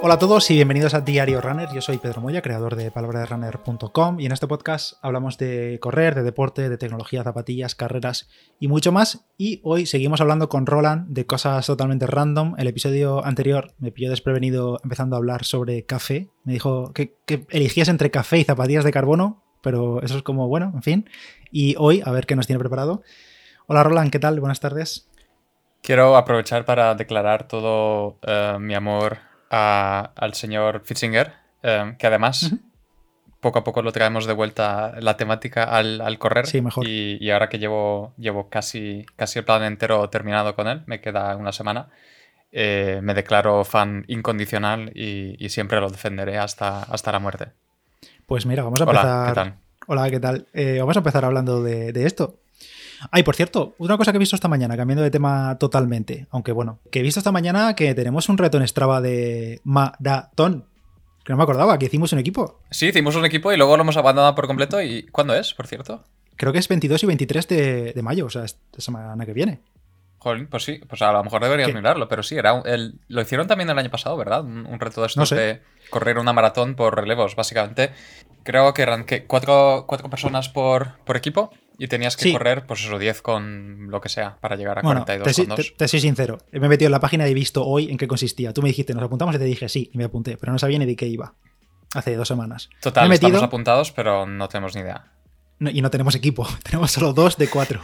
Hola a todos y bienvenidos a Diario Runner. Yo soy Pedro Moya, creador de palabraderunner.com y en este podcast hablamos de correr, de deporte, de tecnología, zapatillas, carreras y mucho más. Y hoy seguimos hablando con Roland de cosas totalmente random. El episodio anterior me pilló desprevenido empezando a hablar sobre café. Me dijo que, que eligiese entre café y zapatillas de carbono, pero eso es como bueno, en fin. Y hoy, a ver qué nos tiene preparado. Hola Roland, ¿qué tal? Buenas tardes. Quiero aprovechar para declarar todo eh, mi amor al señor Fitzinger, eh, que además poco a poco lo traemos de vuelta la temática al, correr. Sí, mejor. Y, ahora que llevo, llevo casi, casi el plan entero terminado con él, me queda una semana, eh, me declaro fan incondicional y, siempre lo defenderé hasta, hasta la muerte. Pues mira, vamos a empezar. Hola, ¿qué tal? Hola, ¿qué tal? Eh, vamos a empezar hablando de, de esto. Ay, por cierto, una cosa que he visto esta mañana, cambiando de tema totalmente, aunque bueno, que he visto esta mañana que tenemos un reto en Strava de maratón. Que no me acordaba, que hicimos un equipo. Sí, hicimos un equipo y luego lo hemos abandonado por completo. ¿Y cuándo es, por cierto? Creo que es 22 y 23 de, mayo, o sea, esta semana que viene. Jolín, pues sí, pues a lo mejor deberías mirarlo, pero sí, era el, lo hicieron también el año pasado, ¿verdad? Un, reto de estos de correr una maratón por relevos, básicamente. Creo que eran que cuatro, cuatro personas por, por equipo y tenías que correr, pues eso, 10 con lo que sea para llegar a 42 te, con 2. Te, soy sincero. Me he metido en la página y he visto hoy en qué consistía. Tú me dijiste, nos apuntamos y te dije sí, y me apunté, pero no sabía ni de qué iba. Hace dos semanas. Total, estamos apuntados, pero no tenemos ni idea. y no tenemos equipo. tenemos solo dos de cuatro.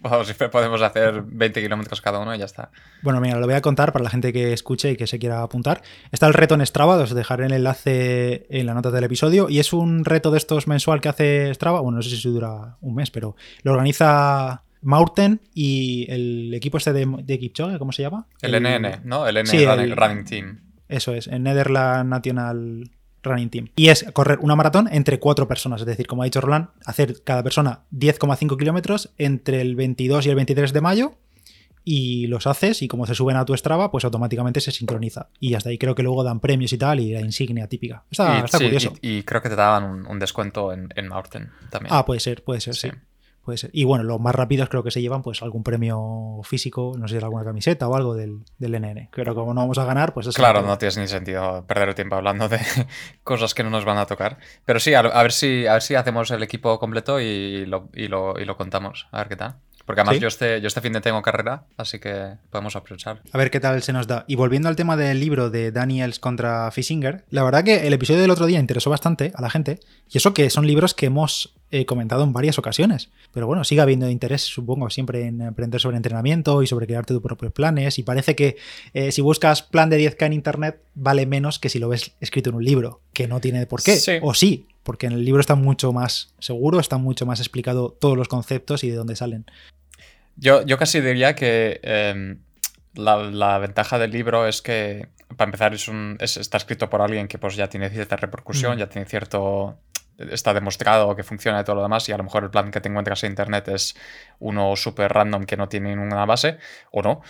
Podemos hacer 20 kilómetros cada uno y ya está. Bueno, mira, lo voy a contar para la gente que escuche y que se quiera apuntar. Está el reto en Strava, os dejaré el enlace en la nota del episodio. Y es un reto de estos mensual que hace Strava. Bueno, no sé si dura un mes, pero lo organiza Maurten y el equipo este de, de ¿cómo se llama? El, NN, ¿no? El NN Running Team. Eso es, el Netherlands National Running Team. Y es correr una maratón entre cuatro personas. Es decir, como ha dicho Roland, hacer cada persona 10,5 kilómetros entre el 22 y el 23 de mayo. Y los haces y como se suben a tu Strava, pues automáticamente se sincroniza. Y hasta ahí creo que luego dan premios y tal y la insignia típica. Está, curioso. Y, creo que te daban un, descuento en, en también. Ah, puede ser, puede ser, sí. Y bueno, los más rápidos creo que se llevan pues algún premio físico, no sé, alguna camiseta o algo del, del NN. Pero como no vamos a ganar, pues es Claro, no tiene ni sentido perder el tiempo hablando de cosas que no nos van a tocar. Pero sí, a, ver, si, a ver si hacemos el equipo completo y lo, y lo, y lo contamos. A ver qué tal. Porque además yo, este, yo este fin de tengo carrera, así que podemos aprovechar. A ver qué tal se nos da. Y volviendo al tema del libro de Daniels contra Fisinger, la verdad que el episodio del otro día interesó bastante a la gente. Y eso que son libros que hemos eh, comentado en varias ocasiones. Pero bueno, sigue habiendo interés, supongo, siempre en aprender sobre entrenamiento y sobre crearte tus propios planes. Y parece que eh, si buscas plan de 10K en internet, vale menos que si lo ves escrito en un libro, que no tiene por qué. O sí, porque en el libro está mucho más seguro, está mucho más explicado todos los conceptos y de dónde salen. Yo, yo casi diría que em, la, ventaja del libro es que, para empezar, es un, está escrito por alguien que pues, ya tiene cierta repercusión, ya tiene cierto está demostrado que funciona y todo lo demás, y a lo mejor el plan que te encuentras en internet es uno súper random que no tiene ninguna base, o no.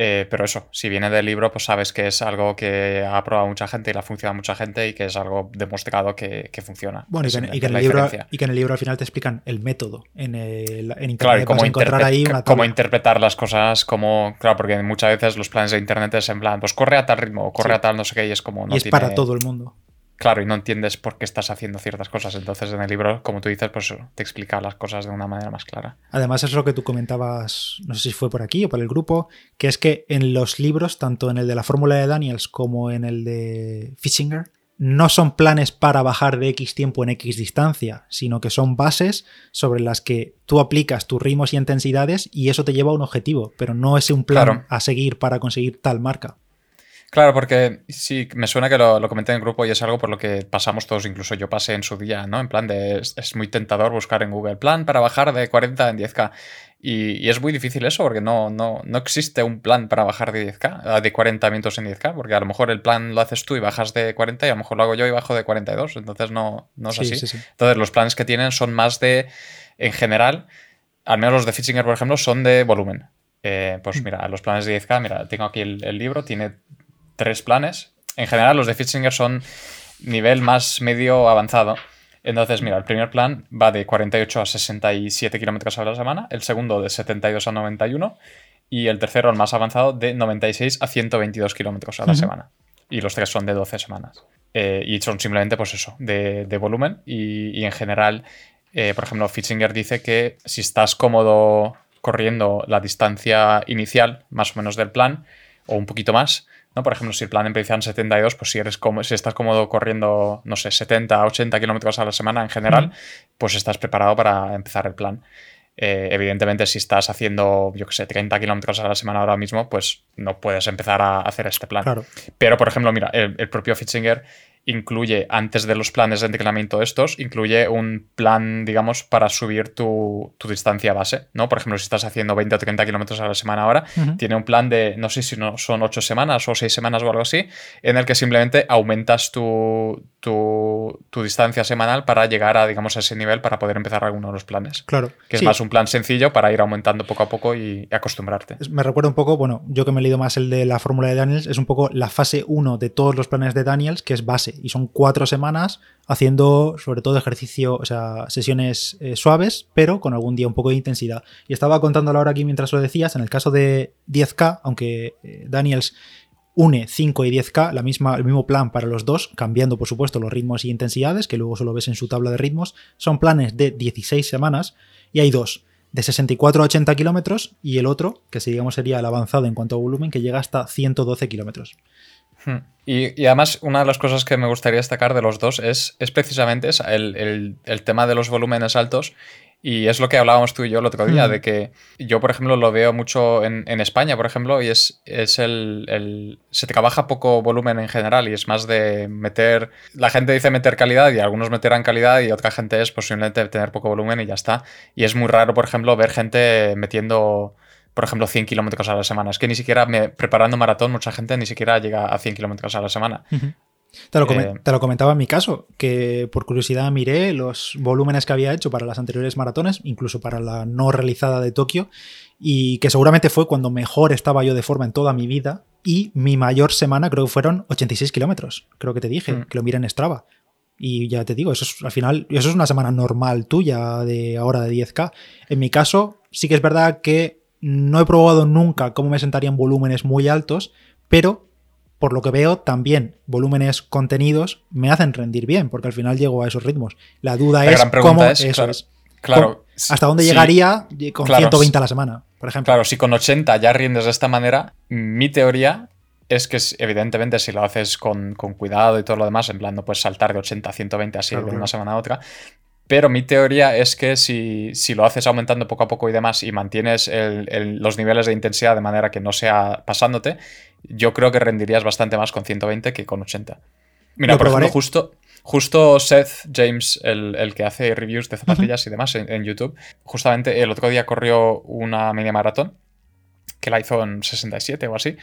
Eh, pero eso, si viene del libro, pues sabes que es algo que ha probado mucha gente y le ha funcionado a mucha gente y que es algo demostrado que, funciona. Bueno, y que, en el libro, y que, en el libro, al final te explican el método. En, el, en Internet cómo, encontrar ahí una cómo interpretar las cosas, como, claro, porque muchas veces los planes de Internet es en plan, pues corre a tal ritmo, corre a tal no sé qué, y es como... No y es para todo el mundo. Claro, y no entiendes por qué estás haciendo ciertas cosas. Entonces, en el libro, como tú dices, pues te explica las cosas de una manera más clara. Además, es lo que tú comentabas, no sé si fue por aquí o por el grupo, que es que en los libros, tanto en el de la fórmula de Daniels como en el de Fishinger, no son planes para bajar de X tiempo en X distancia, sino que son bases sobre las que tú aplicas tus ritmos y intensidades y eso te lleva a un objetivo, pero no es un plan a seguir para conseguir tal marca. Claro, porque sí, me suena que lo, comenté en el grupo y es algo por lo que pasamos todos, incluso yo pasé en su día, ¿no? En plan de, es, muy tentador buscar en Google plan para bajar de 40 en 10K. Y, es muy difícil eso porque no, no, no existe un plan para bajar de 10K, ah, de 40 minutos en 10K, porque a lo mejor el plan lo haces tú y bajas de 40 y a lo mejor lo hago yo y bajo de 42, entonces no, no es así. Entonces los planes que tienen son más de, en general, al menos los de Fitchinger, por ejemplo, son de volumen. Eh, pues mm. mira, los planes de 10K, mira, tengo aquí el, el libro, tiene tres planes. En general, los de Fitzinger son nivel más medio avanzado. Entonces, mira, el primer plan va de 48 a 67 kilómetros a la semana, el segundo de 72 a 91 y el tercero, el más avanzado, de 96 a 122 kilómetros a la semana. y los tres son de 12 semanas. Eh, y son simplemente, pues eso, de, volumen. Y, en general, eh, por ejemplo, Fitzinger dice que si estás cómodo corriendo la distancia inicial, más o menos del plan, o un poquito más, ¿no? Por ejemplo, si el plan empieza en 72, pues si, eres como, si estás cómodo corriendo, no sé, 70, 80 kilómetros a la semana en general, pues estás preparado para empezar el plan. Eh, evidentemente, si estás haciendo, yo que sé, 30 kilómetros a la semana ahora mismo, pues no puedes empezar a hacer este plan. Pero, por ejemplo, mira, el, el propio Fitzinger incluye, antes de los planes de entrenamiento estos, incluye un plan, digamos, para subir tu, distancia base, ¿no? Por ejemplo, si estás haciendo 20 o 30 kilómetros a la semana ahora, tiene un plan de, no sé si no, son 8 semanas o 6 semanas o algo así, en el que simplemente aumentas tu, tu, distancia semanal para llegar a, digamos, a ese nivel para poder empezar alguno de los planes. Claro. Que es más un plan sencillo para ir aumentando poco a poco y acostumbrarte. Me recuerda un poco, bueno, yo que me he leído más el de la fórmula de Daniels, es un poco la fase 1 de todos los planes de Daniels, que es base y son cuatro semanas haciendo sobre todo ejercicio, o sea, sesiones eh, suaves, pero con algún día un poco de intensidad. Y estaba contándolo ahora aquí mientras lo decías, en el caso de 10K, aunque eh, Daniels une 5 y 10K, la misma, el mismo plan para los dos, cambiando por supuesto los ritmos y intensidades, que luego solo ves en su tabla de ritmos, son planes de 16 semanas y hay dos, de 64 a 80 kilómetros y el otro, que digamos sería el avanzado en cuanto a volumen, que llega hasta 112 kilómetros. Hmm. Y, además, una de las cosas que me gustaría destacar de los dos es, es precisamente el, tema de los volúmenes altos. Y es lo que hablábamos tú y yo el otro día, de que yo, por ejemplo, lo veo mucho en, España, por ejemplo, y es, es el, Se trabaja poco volumen en general y es más de meter... La gente dice meter calidad y algunos meterán calidad y otra gente es posiblemente tener poco volumen y ya está. Y es muy raro, por ejemplo, ver gente metiendo por ejemplo, 100 kilómetros a la semana. Es que ni siquiera me, preparando maratón, mucha gente ni siquiera llega a 100 kilómetros a la semana. Eh, te lo, comentaba en mi caso, que por curiosidad miré los volúmenes que había hecho para las anteriores maratones, incluso para la no realizada de Tokio, y que seguramente fue cuando mejor estaba yo de forma en toda mi vida. Y mi mayor semana creo que fueron 86 kilómetros. Creo que te dije, mm. que lo miré en Strava. Y ya te digo, eso es al final, eso es una semana normal tuya de ahora de 10K. En mi caso, sí que es verdad que no he probado nunca cómo me sentarían volúmenes muy altos, pero por lo que veo, también volúmenes contenidos me hacen rendir bien, porque al final llego a esos ritmos. La duda es cómo es, claro, hasta dónde llegaría con 120 a la semana, por ejemplo. Claro, si con 80 ya rindes de esta manera, mi teoría es que evidentemente si lo haces con, cuidado y todo lo demás, en plan no puedes saltar de 80 a 120 así de una semana a otra, pero mi teoría es que si, lo haces aumentando poco a poco y demás y mantienes los niveles de intensidad de manera que no sea pasándote, yo creo que rendirías bastante más con 120 que con 80. Mira, por ejemplo, justo, justo Seth James, el, que hace reviews de zapatillas y demás en, YouTube, justamente el otro día corrió una media maratón que la hizo en 67 o así.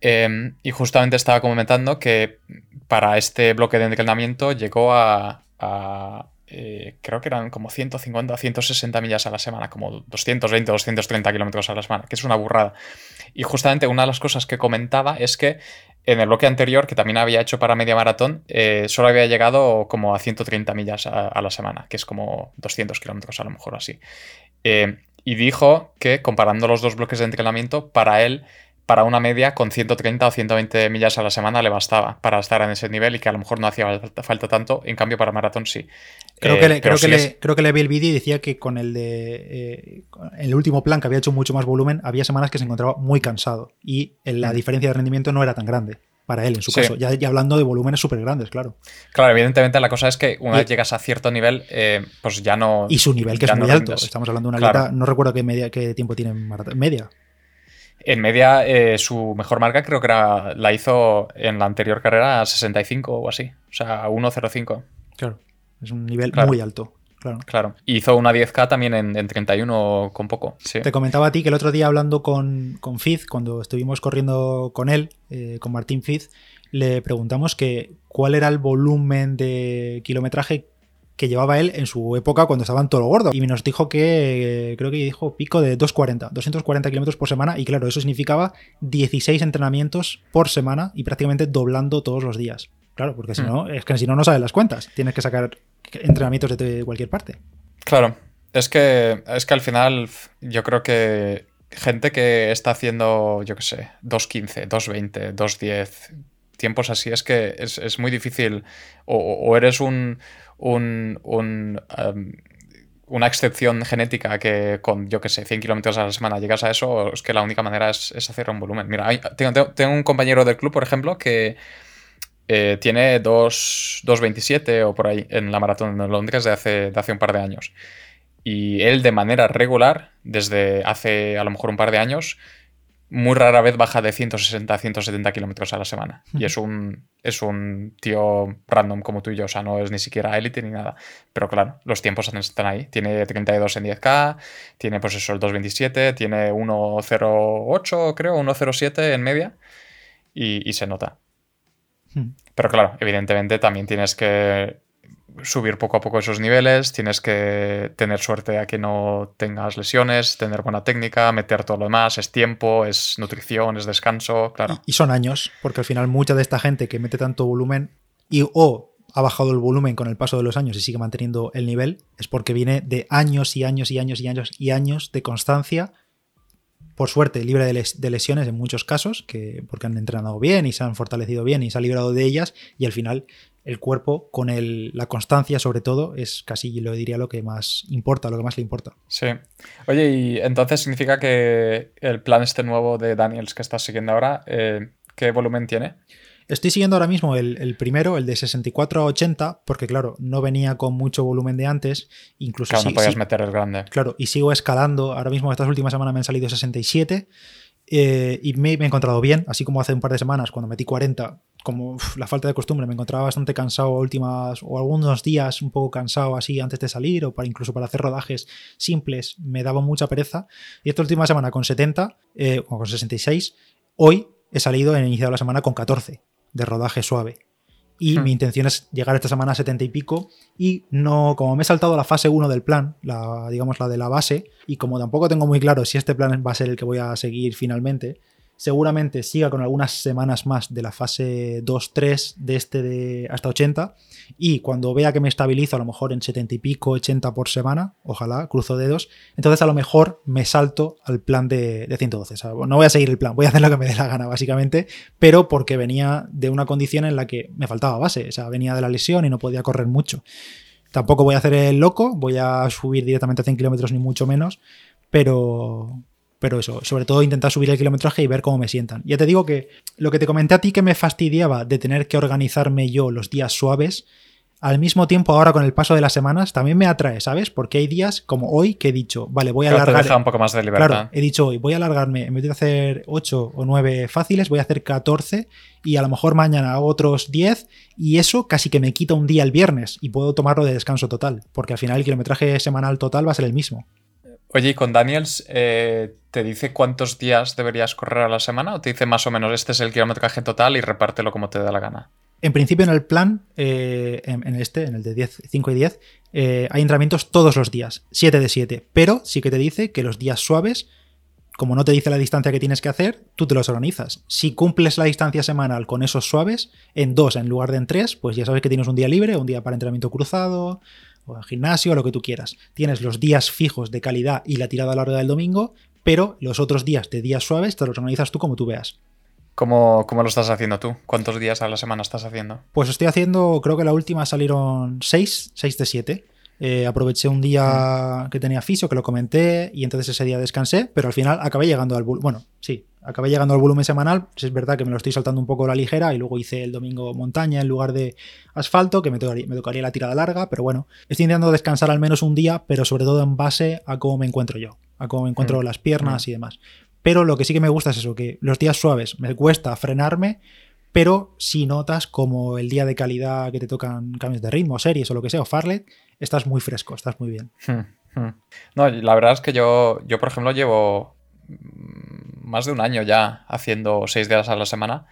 Em, y justamente estaba comentando que para este bloque de entrenamiento llegó a eh, creo que eran como 150 160 millas a la semana, como 220, 230 kilómetros a la semana, que es una burrada. Y justamente una de las cosas que comentaba es que en el bloque anterior, que también había hecho para media maratón, eh, solo había llegado como a 130 millas a, la semana, que es como 200 kilómetros a lo mejor así. Eh, y dijo que comparando los dos bloques de entrenamiento, para él para una media con 130 o 120 millas a la semana le bastaba para estar en ese nivel y que a lo mejor no hacía falta tanto, en cambio para maratón sí. Creo, que, le, eh, creo, que le, creo que le vi el vídeo y decía que con el de eh, el último plan que había hecho mucho más volumen, había semanas que se encontraba muy cansado y la mm. diferencia de rendimiento no era tan grande para él en su caso, ya, hablando de volúmenes súper grandes, claro. Claro, evidentemente la cosa es que una vez llegas a cierto nivel, eh, pues ya no... Y su nivel que es muy alto, estamos hablando de una claro. no recuerdo qué, media, qué tiempo tiene media. En media, eh, su mejor marca creo que era, la hizo en la anterior carrera a 65 o así. O sea, 1.05. Claro, es un nivel muy alto. Claro. claro. Hizo una 10K también en, 31 con poco. Te comentaba a ti que el otro día hablando con, con Fizz, cuando estuvimos corriendo con él, eh, con Martín Fizz, le preguntamos que cuál era el volumen de kilometraje que llevaba él en su época cuando estaban todo gordo. Y nos dijo que, creo que dijo pico de 240, 240 kilómetros por semana. Y claro, eso significaba 16 entrenamientos por semana y prácticamente doblando todos los días. Claro, porque si mm. no, es que si no, no sabes las cuentas. Tienes que sacar entrenamientos de cualquier parte. Claro, es que, es que al final yo creo que gente que está haciendo, yo qué sé, 2.15, 2.20, 2.10, tiempos así es que es, muy difícil. O, eres un. un, em, una excepción genética que con, yo que sé, 100 kilómetros a la semana llegas a eso, o es que la única manera es, hacer un volumen. Mira, tengo, un compañero del club, por ejemplo, que eh, tiene 2.27 o por ahí en la maratón de Londres de hace, de hace un par de años. Y él de manera regular, desde hace a lo mejor un par de años, muy rara vez baja de 160 a 170 kilómetros a la semana. Y es un, es un tío random como tú y yo, o sea, no es ni siquiera élite ni nada. Pero claro, los tiempos están ahí. Tiene 32 en 10K, tiene pues eso el 227, tiene 108 creo, 107 en media y, y se nota. Pero claro, evidentemente también tienes que subir poco a poco esos niveles, tienes que tener suerte a que no tengas lesiones, tener buena técnica, meter todo lo demás, es tiempo, es nutrición, es descanso, claro. Y son años, porque al final mucha de esta gente que mete tanto volumen y o ha bajado el volumen con el paso de los años y sigue manteniendo el nivel, es porque viene de años y años y años y años y años de constancia por suerte, libre de, lesiones en muchos casos, que, porque han entrenado bien y se han fortalecido bien y se han librado de ellas, y al final el cuerpo, con la constancia sobre todo, es casi, lo diría, lo que más importa, lo que más le importa. Sí. Oye, y entonces significa que el plan este nuevo de Daniels que estás siguiendo ahora, eh, ¿qué volumen tiene? Estoy siguiendo ahora mismo el, primero, el de 64 a 80, porque claro, no venía con mucho volumen de antes. Incluso claro, no podías meter el grande. Claro, y sigo escalando. Ahora mismo, estas últimas semanas me han salido 67. Eh, y me, he encontrado bien, así como hace un par de semanas cuando metí 40, como la falta de costumbre, me encontraba bastante cansado últimas o algunos días un poco cansado así antes de salir o para incluso para hacer rodajes simples me daba mucha pereza. Y esta última semana con 70 eh, o con 66, hoy he salido, he iniciado la semana con 14 de rodaje suave. Y hmm. mi intención es llegar esta semana a 70 y pico. Y no, como me he saltado la fase 1 del plan, la, digamos la de la base, y como tampoco tengo muy claro si este plan va a ser el que voy a seguir finalmente, seguramente siga con algunas semanas más de la fase 2-3 de este de hasta 80 y cuando vea que me estabilizo a lo mejor en 70 y pico, 80 por semana, ojalá, cruzo dedos, entonces a lo mejor me salto al plan de, 112. no voy a seguir el plan, voy a hacer lo que me dé la gana básicamente, pero porque venía de una condición en la que me faltaba base, o sea, venía de la lesión y no podía correr mucho. Tampoco voy a hacer el loco, voy a subir directamente a 100 kilómetros ni mucho menos, pero, pero eso, sobre todo intentar subir el kilometraje y ver cómo me sientan. Ya te digo que lo que te comenté a ti que me fastidiaba de tener que organizarme yo los días suaves, al mismo tiempo ahora con el paso de las semanas también me atrae, ¿sabes? Porque hay días como hoy que he dicho, vale, voy a alargar... Te un poco más de libertad. Claro, he dicho hoy, voy a alargarme, en vez de hacer 8 o 9 fáciles, voy a hacer 14 y a lo mejor mañana hago otros 10 y eso casi que me quita un día el viernes y puedo tomarlo de descanso total, porque al final el kilometraje semanal total va a ser el mismo. Oye, ¿y con Daniels eh, te dice cuántos días deberías correr a la semana o te dice más o menos este es el kilometraje total y repártelo como te da la gana? En principio en el plan, eh, en, este, en el de 10, 5 y 10, eh, hay entrenamientos todos los días, 7 de 7, pero sí que te dice que los días suaves, como no te dice la distancia que tienes que hacer, tú te los organizas. Si cumples la distancia semanal con esos suaves, en dos en lugar de en tres, pues ya sabes que tienes un día libre, un día para entrenamiento cruzado, o al gimnasio, o lo que tú quieras. Tienes los días fijos de calidad y la tirada larga del domingo, pero los otros días de días suaves te los organizas tú como tú veas. ¿Cómo, ¿Cómo, lo estás haciendo tú? ¿Cuántos días a la semana estás haciendo? Pues estoy haciendo, creo que la última salieron 6, 6 de 7. Eh, aproveché un día mm. que tenía fisio, que lo comenté, y entonces ese día descansé, pero al final acabé llegando al volumen. Bueno, sí, acabé llegando al volumen semanal. Es verdad que me lo estoy saltando un poco a la ligera y luego hice el domingo montaña en lugar de asfalto, que me tocaría, me tocaría la tirada larga, pero bueno, estoy intentando descansar al menos un día, pero sobre todo en base a cómo me encuentro yo, a cómo me encuentro mm. las piernas mm. y demás. Pero lo que sí que me gusta es eso, que los días suaves me cuesta frenarme, pero si notas como el día de calidad que te tocan cambios de ritmo, series o lo que sea, o Farlet, estás muy fresco, estás muy bien. Hmm, hmm. No, la verdad es que yo, yo, por ejemplo, llevo más de un año ya haciendo seis días a la semana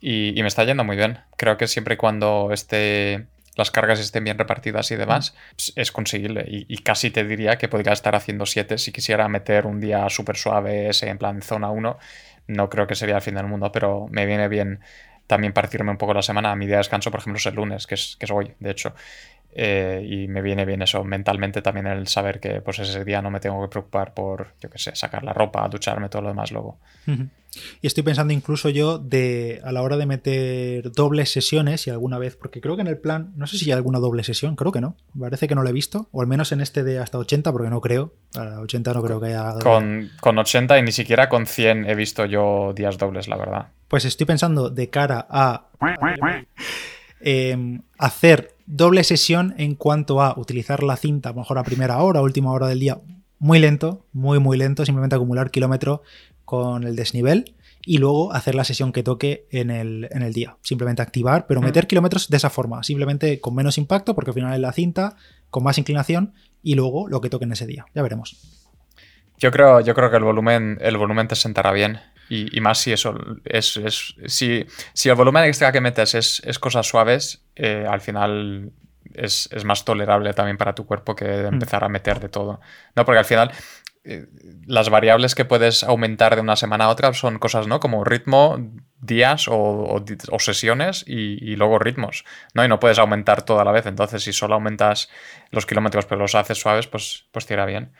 y, me está yendo muy bien. Creo que siempre y cuando esté, las cargas estén bien repartidas y demás, pues, es conseguible. Y, casi te diría que podría estar haciendo siete si quisiera meter un día súper suave ese en plan zona 1. No creo que sería el fin del mundo, pero me viene bien también partirme un poco la semana. Mi día de descanso, por ejemplo, es el lunes, que es, que es hoy, de hecho. Eh, y me viene bien eso mentalmente también el saber que pues ese día no me tengo que preocupar por, yo qué sé, sacar la ropa, ducharme, todo lo demás luego. Y estoy pensando incluso yo de a la hora de meter dobles sesiones y alguna vez, porque creo que en el plan, no sé si hay alguna doble sesión, creo que no, parece que no lo he visto, o al menos en este de hasta 80, porque no creo, a 80 no creo que haya... Con, con 80 y ni siquiera con 100 he visto yo días dobles, la verdad. Pues estoy pensando de cara a em, hacer doble sesión en cuanto a utilizar la cinta, a lo mejor a primera hora, última hora del día, muy lento, muy, muy lento, simplemente acumular kilómetro con el desnivel y luego hacer la sesión que toque en el, en el día. Simplemente activar, pero meter kilómetros de esa forma, simplemente con menos impacto, porque al final es la cinta, con más inclinación y luego lo que toque en ese día. Ya veremos. Yo creo, yo creo que el volumen, el volumen te sentará bien. Y, más si eso es, es, si, si, el volumen extra que metes es, es cosas suaves, eh, al final es, es, más tolerable también para tu cuerpo que mm. empezar a meter de todo. No, porque al final eh, las variables que puedes aumentar de una semana a otra son cosas, ¿no? Como ritmo, días o, o, sesiones y, y, luego ritmos, ¿no? Y no puedes aumentar toda la vez. Entonces, si solo aumentas los kilómetros pero los haces suaves, pues, pues te irá bien.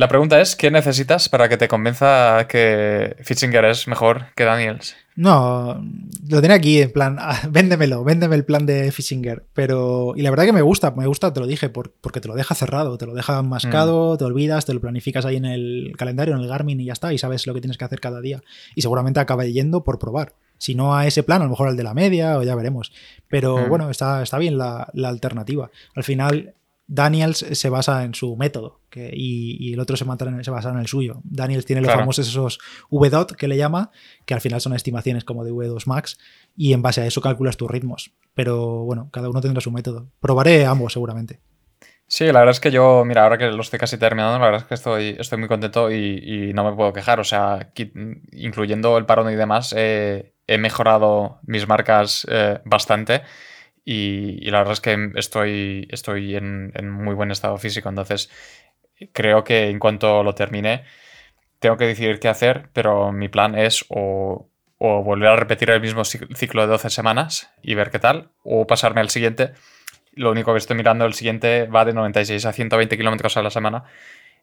La pregunta es, ¿qué necesitas para que te convenza que Fitzinger es mejor que Daniels? No, lo tiene aquí en plan, ah, véndemelo, véndeme el plan de Fitzinger. Pero, y la verdad que me gusta, me gusta, te lo dije, porque te lo deja cerrado, te lo deja mascado, mm. te olvidas, te lo planificas ahí en el calendario, en el Garmin y ya está, y sabes lo que tienes que hacer cada día. Y seguramente acaba yendo por probar. Si no a ese plan, a lo mejor al de la media, o ya veremos. Pero mm. bueno, está, está bien la, la alternativa. Al final, Daniels se basa en su método y, el otro se, se, basa en el suyo. Daniels tiene los famosos esos V-Dot que le llama, que al final son estimaciones como de V2 Max, y en base a eso calculas tus ritmos. Pero bueno, cada uno tendrá su método. Probaré ambos seguramente. Sí, la verdad es que yo, mira, ahora que lo estoy casi terminando, la verdad es que estoy, estoy muy contento y, no me puedo quejar. O sea, incluyendo el parón y demás, he mejorado mis marcas eh, bastante. Y, la verdad es que estoy, estoy en, muy buen estado físico, entonces creo que en cuanto lo termine tengo que decidir qué hacer, pero mi plan es o, volver a repetir el mismo ciclo de 12 semanas y ver qué tal, o pasarme al siguiente. Lo único que estoy mirando, el siguiente va de 96 a 120 kilómetros a la semana.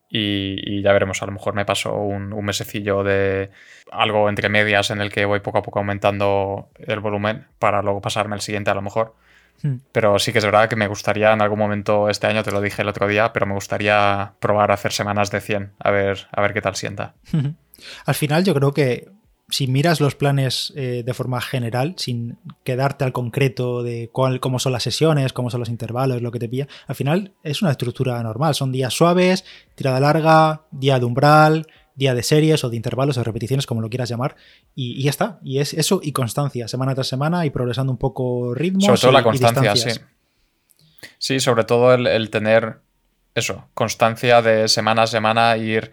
Y, ya veremos, a lo mejor me paso un, un, mesecillo de algo entre medias en el que voy poco a poco aumentando el volumen para luego pasarme al siguiente a lo mejor. Hmm. Pero sí que es verdad que me gustaría en algún momento este año, te lo dije el otro día, pero me gustaría probar a hacer semanas de 100, a ver, a ver qué tal sienta. Al final yo creo que si miras los planes eh, de forma general, sin quedarte al concreto de cuál, cómo son las sesiones, cómo son los intervalos, lo que te pilla, al final es una estructura normal. Son días suaves, tirada larga, día de umbral, día de series o de intervalos o repeticiones, como lo quieras llamar, y, ya está. Y es eso y constancia, semana tras semana y progresando un poco ritmo. Sobre todo la constancia, sí. Sí, sobre todo el, tener eso, constancia de semana a semana, ir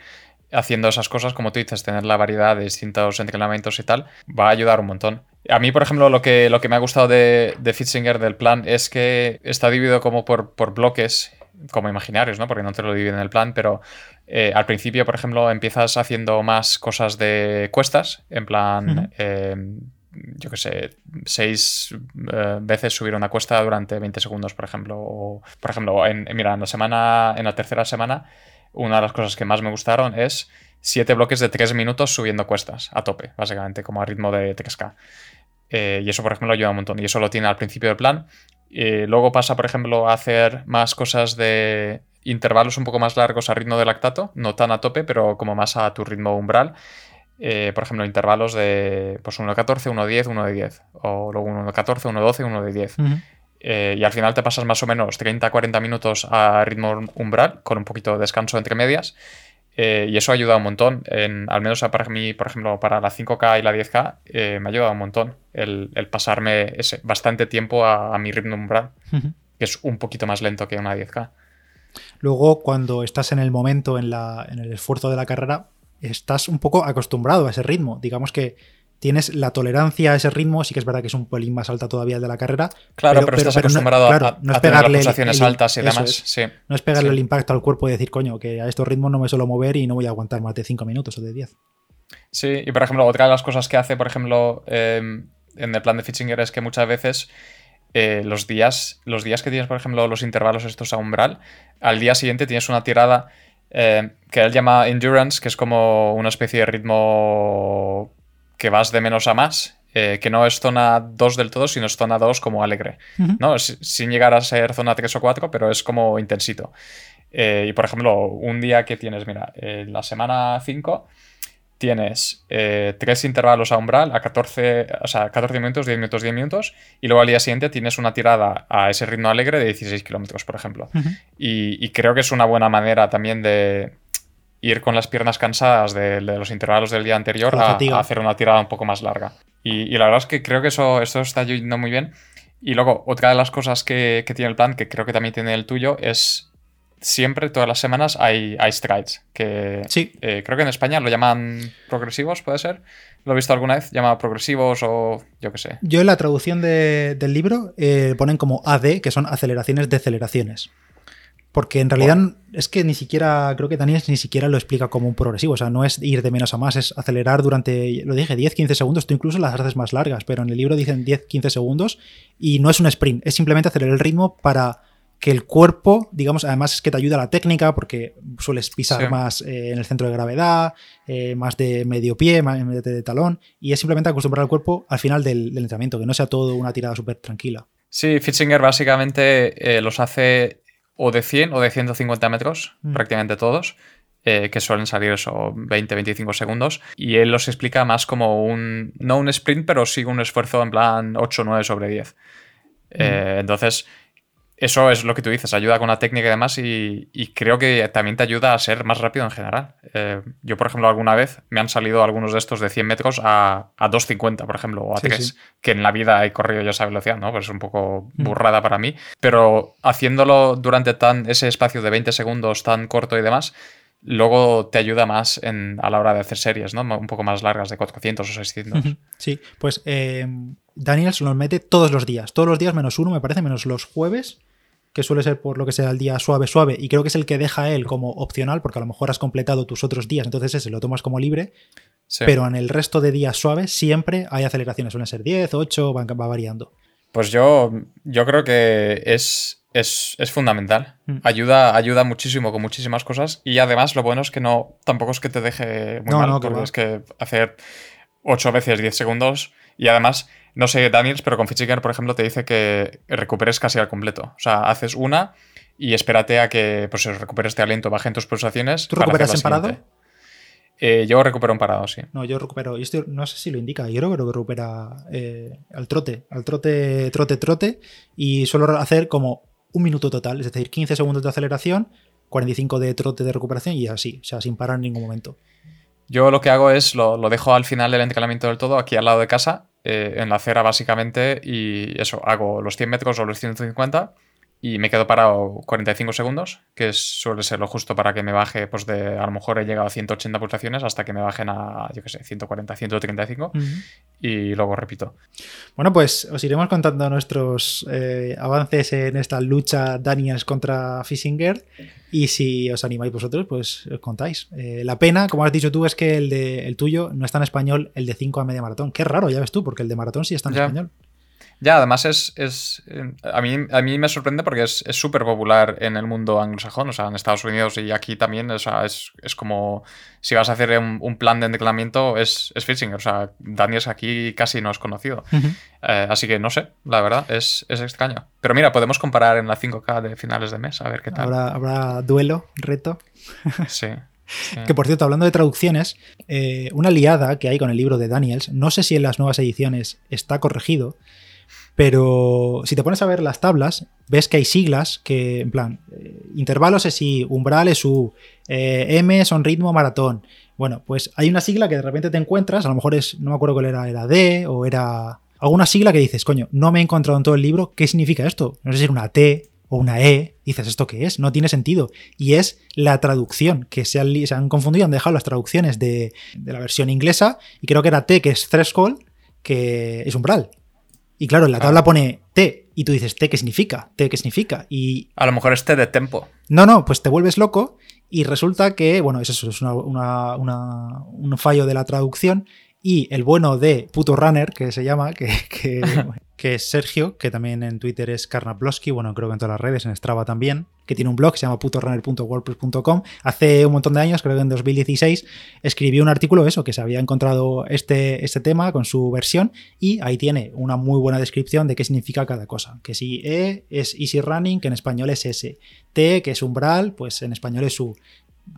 haciendo esas cosas, como tú dices, tener la variedad de distintos entrenamientos y tal, va a ayudar un montón. A mí, por ejemplo, lo que, lo que me ha gustado de, de Fitzinger del plan es que está dividido como por, por bloques como imaginarios, ¿no? Porque no te lo dividen en el plan, pero eh, al principio, por ejemplo, empiezas haciendo más cosas de cuestas, en plan, em, yo qué sé, seis eh, veces subir una cuesta durante 20 segundos, por ejemplo. O, por ejemplo, en, mira, en la semana, en la tercera semana, una de las cosas que más me gustaron es siete bloques de tres minutos subiendo cuestas a tope, básicamente, como a ritmo de 3K. Eh, y eso, por ejemplo, ayuda un montón. Y eso lo tiene al principio del plan. Luego pasa, por ejemplo, a hacer más cosas de intervalos un poco más largos a ritmo de lactato, no tan a tope, pero como más a tu ritmo umbral. Eh, por ejemplo, intervalos de pues 1 de 14, 1 de 10, 1 de 10. O luego 1 de 14, 1 de 12, 1 de 10. Eh, y al final te pasas más o menos 30-40 minutos a ritmo umbral, con un poquito de descanso entre medias. Eh, y eso ha ayudado un montón. En, al menos para mí, por ejemplo, para la 5K y la 10K, me ha ayudado un montón el, el pasarme ese, bastante tiempo a, a mi ritmo umbral, que es un poquito más lento que una 10K. Luego, cuando estás en el momento, en, la, en el esfuerzo de la carrera, estás un poco acostumbrado a ese ritmo. Digamos que tienes la tolerancia a ese ritmo, sí que es verdad que es un pelín más alta todavía de la carrera. Claro, pero, estás acostumbrado a, no es pegarle pulsaciones altas y demás. No es pegarle el impacto al cuerpo y decir, coño, que a estos ritmos no me suelo mover y no voy a aguantar más de 5 minutos o de 10. Sí, y por ejemplo, otra de las cosas que hace, por ejemplo, em, en el plan de Fitchinger es que muchas veces eh, los, días, los días que tienes, por ejemplo, los intervalos estos a umbral, al día siguiente tienes una tirada eh, que él llama endurance, que es como una especie de ritmo que vas de menos a más, eh, que no es zona 2 del todo, sino es zona 2 como alegre, ¿no? sin llegar a ser zona 3 o 4, pero es como intensito. y por ejemplo, un día que tienes, mira, la semana 5 tienes eh, tres intervalos a umbral a 14, o sea, 14 minutos, 10 minutos, 10 minutos, y luego al día siguiente tienes una tirada a ese ritmo alegre de 16 kilómetros, por ejemplo. y, creo que es una buena manera también de ir con las piernas cansadas de, los intervalos del día anterior a, hacer una tirada un poco más larga. Y, la verdad es que creo que eso, esto está yendo muy bien. Y luego, otra de las cosas que, que tiene el plan, que creo que también tiene el tuyo, es siempre, todas las semanas, hay, hay strides. Que sí. Eh, creo que en España lo llaman progresivos, ¿puede ser? ¿Lo he visto alguna vez? ¿Llamado progresivos o yo qué sé? Yo en la traducción del libro eh, ponen como AD, que son aceleraciones de aceleraciones. Porque en realidad es que ni siquiera, creo que Daniel ni siquiera lo explica como un progresivo. O sea, no es ir de menos a más, es acelerar durante, lo dije, 10-15 segundos. Tú incluso las haces más largas, pero en el libro dicen 10-15 segundos y no es un sprint, es simplemente acelerar el ritmo para que el cuerpo, digamos, además es que te ayuda la técnica porque sueles pisar más eh, en el centro de gravedad, eh, más de medio pie, más de talón, y es simplemente acostumbrar al cuerpo al final del, entrenamiento, que no sea todo una tirada súper tranquila. Sí, Fitzinger básicamente eh, los hace o de 100 o de 150 metros, mm. prácticamente todos. que suelen salir eso 20-25 segundos y él los explica más como un no un sprint pero sí un esfuerzo en plan 8-9 sobre 10 mm. entonces eso es lo que tú dices, ayuda con la técnica y demás y, creo que también te ayuda a ser más rápido en general. Eh, yo, por ejemplo, alguna vez me han salido algunos de estos de 100 metros a, a 2.50, por ejemplo, o a 3, que en la vida he corrido yo esa velocidad, ¿no? Pues es un poco mm. burrada para mí, pero haciéndolo durante tan, ese espacio de 20 segundos tan corto y demás, luego te ayuda más en, a la hora de hacer series, ¿no? Un poco más largas, de 400 o 600. Sí, pues eh, Daniel se los mete todos los días, todos los días menos uno, me parece, menos los jueves que suele ser por lo que sea el día suave, suave, y creo que es el que deja él como opcional, porque a lo mejor has completado tus otros días, entonces ese lo tomas como libre, pero en el resto de días suaves siempre hay aceleraciones, suelen ser 10, 8, va, variando. Pues yo, yo creo que es, es, fundamental. Mm. Ayuda, ayuda muchísimo con muchísimas cosas y además lo bueno es que no, tampoco es que te deje muy mal, porque es que hacer 8 veces 10 segundos y además no sé, Daniels, pero con Fitchinger, por ejemplo, te dice que recuperes casi al completo. O sea, haces una y espérate a que pues, recuperes este aliento, bajen tus pulsaciones. ¿Tú recuperas en parado? Eh, yo recupero en parado, sí. No, yo recupero. no sé si lo indica. Yo creo que recupera eh, al trote. Al trote, trote, trote. Y suelo hacer como un minuto total. Es decir, 15 segundos de aceleración, 45 de trote de recuperación y así. O sea, sin parar en ningún momento. Yo lo que hago es lo, lo dejo al final del entrenamiento del todo, aquí al lado de casa, eh, en la acera básicamente y eso, hago los 100 metros o los 150 y me quedo parado 45 segundos, que suele ser lo justo para que me baje, pues de a lo mejor he llegado a 180 pulsaciones hasta que me bajen a, yo qué sé, 140, 135 y luego repito. Bueno, pues os iremos contando nuestros eh, avances en esta lucha Daniels contra Fissinger y si os animáis vosotros, pues os contáis. Eh, la pena, como has dicho tú, es que el, de, el tuyo no está en español, el de 5 a media maratón. Qué raro, ya ves tú, porque el de maratón sí está en español. Ya, además es, es a, mí, a mí me sorprende porque es súper popular en el mundo anglosajón, o sea, en Estados Unidos y aquí también, o sea, es, como si vas a hacer un, plan de entrenamiento, es, es phishing, o sea, Daniels aquí casi no es conocido. Eh, así que no sé, la verdad, es, extraño. Pero mira, podemos comparar en la 5K de finales de mes, a ver qué tal. Habrá, duelo, reto. sí. Que por cierto, hablando de traducciones, eh, una liada que hay con el libro de Daniels, no sé si en las nuevas ediciones está corregido, pero si te pones a ver las tablas, ves que hay siglas que, en plan, eh, intervalos es I, umbral es U, eh, M son ritmo maratón. Bueno, pues hay una sigla que de repente te encuentras, a lo mejor es, no me acuerdo cuál era, era D o era alguna sigla que dices, coño, no me he encontrado en todo el libro, ¿qué significa esto? No sé si es una T o una E, dices, ¿esto qué es? No tiene sentido. Y es la traducción, que se han, se han confundido, han dejado las traducciones de, de, la versión inglesa, y creo que era T, que es threshold, que es umbral. Y claro, en la tabla pone T y tú dices, ¿T qué significa? ¿T qué significa? Y... A lo mejor es T de tempo. No, no, pues te vuelves loco y resulta que, bueno, eso es una, un fallo de la traducción y el bueno de Puto Runner, que se llama, que, que, es Sergio, que también en Twitter es Karnaplowski, bueno, creo que en todas las redes, en Strava también, que tiene un blog que se llama putorunner.wordpress.com. Hace un montón de años, creo que en 2016, escribió un artículo eso, que se había encontrado este, este tema con su versión y ahí tiene una muy buena descripción de qué significa cada cosa. Que si E es easy running, que en español es S. T, que es umbral, pues en español es U.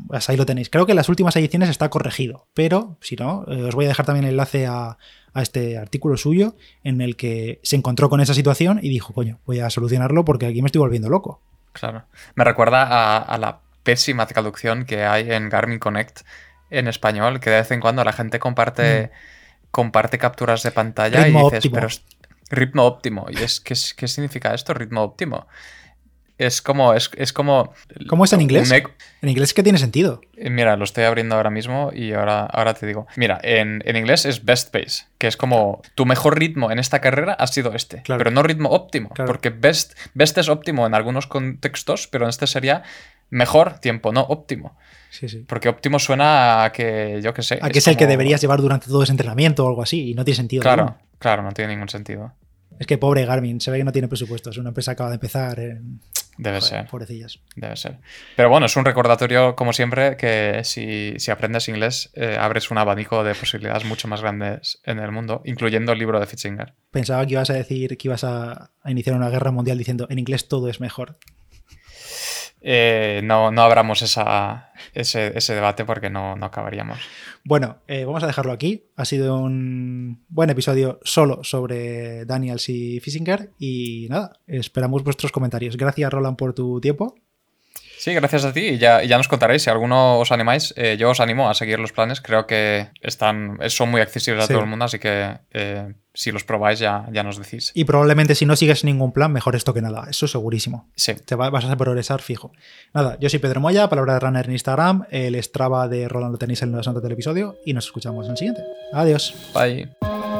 Pues ahí lo tenéis. Creo que en las últimas ediciones está corregido, pero si no, eh, os voy a dejar también el enlace a, este artículo suyo en el que se encontró con esa situación y dijo, coño, voy a solucionarlo porque aquí me estoy volviendo loco. Claro. Me recuerda a, la pésima traducción que hay en Garmin Connect en español, que de vez en cuando la gente comparte, mm. comparte capturas de pantalla y dices, pero ritmo óptimo. ¿Y es ¿qué, qué significa esto, ritmo óptimo? Es como. Es, es como. ¿Cómo es en inglés? En inglés que tiene sentido. Eh, mira, lo estoy abriendo ahora mismo y ahora, ahora te digo. Mira, en, inglés es best pace, que es como tu mejor ritmo en esta carrera ha sido este. Pero no ritmo óptimo. Porque best, best es óptimo en algunos contextos, pero en este sería mejor tiempo, no óptimo. Sí, sí. Porque óptimo suena a que, yo qué sé. A que es, el que deberías llevar durante todo ese entrenamiento o algo así, y no tiene sentido. Claro, claro, no tiene ningún sentido. Es que pobre Garmin, se ve que no tiene presupuesto. Es una empresa que acaba de empezar. Debe ser. Pobrecillas. Debe ser. Pero bueno, es un recordatorio, como siempre, que si, aprendes inglés, eh, abres un abanico de posibilidades mucho más grandes en el mundo, incluyendo el libro de Fitzinger. Pensaba que ibas a decir que ibas a, iniciar una guerra mundial diciendo en inglés todo es mejor. Eh, no, no abramos esa, ese, debate porque no, acabaríamos. Bueno, eh, vamos a dejarlo aquí. Ha sido un buen episodio solo sobre Daniels y Fissinger. Y nada, esperamos vuestros comentarios. Gracias, Roland, por tu tiempo. Sí, gracias a ti y ya, ya nos contaréis. Si alguno os animáis, eh, yo os animo a seguir los planes. Creo que están, son muy accesibles a todo el mundo, así que si los probáis ya, ya nos decís. Y probablemente si no sigues ningún plan, mejor esto que nada. Eso segurísimo. Sí. Te vas a progresar fijo. Nada, yo soy Pedro Moya, palabra de runner en Instagram. El Strava de Roland lo tenéis en la nota del episodio y nos escuchamos en el siguiente. Adiós. Bye.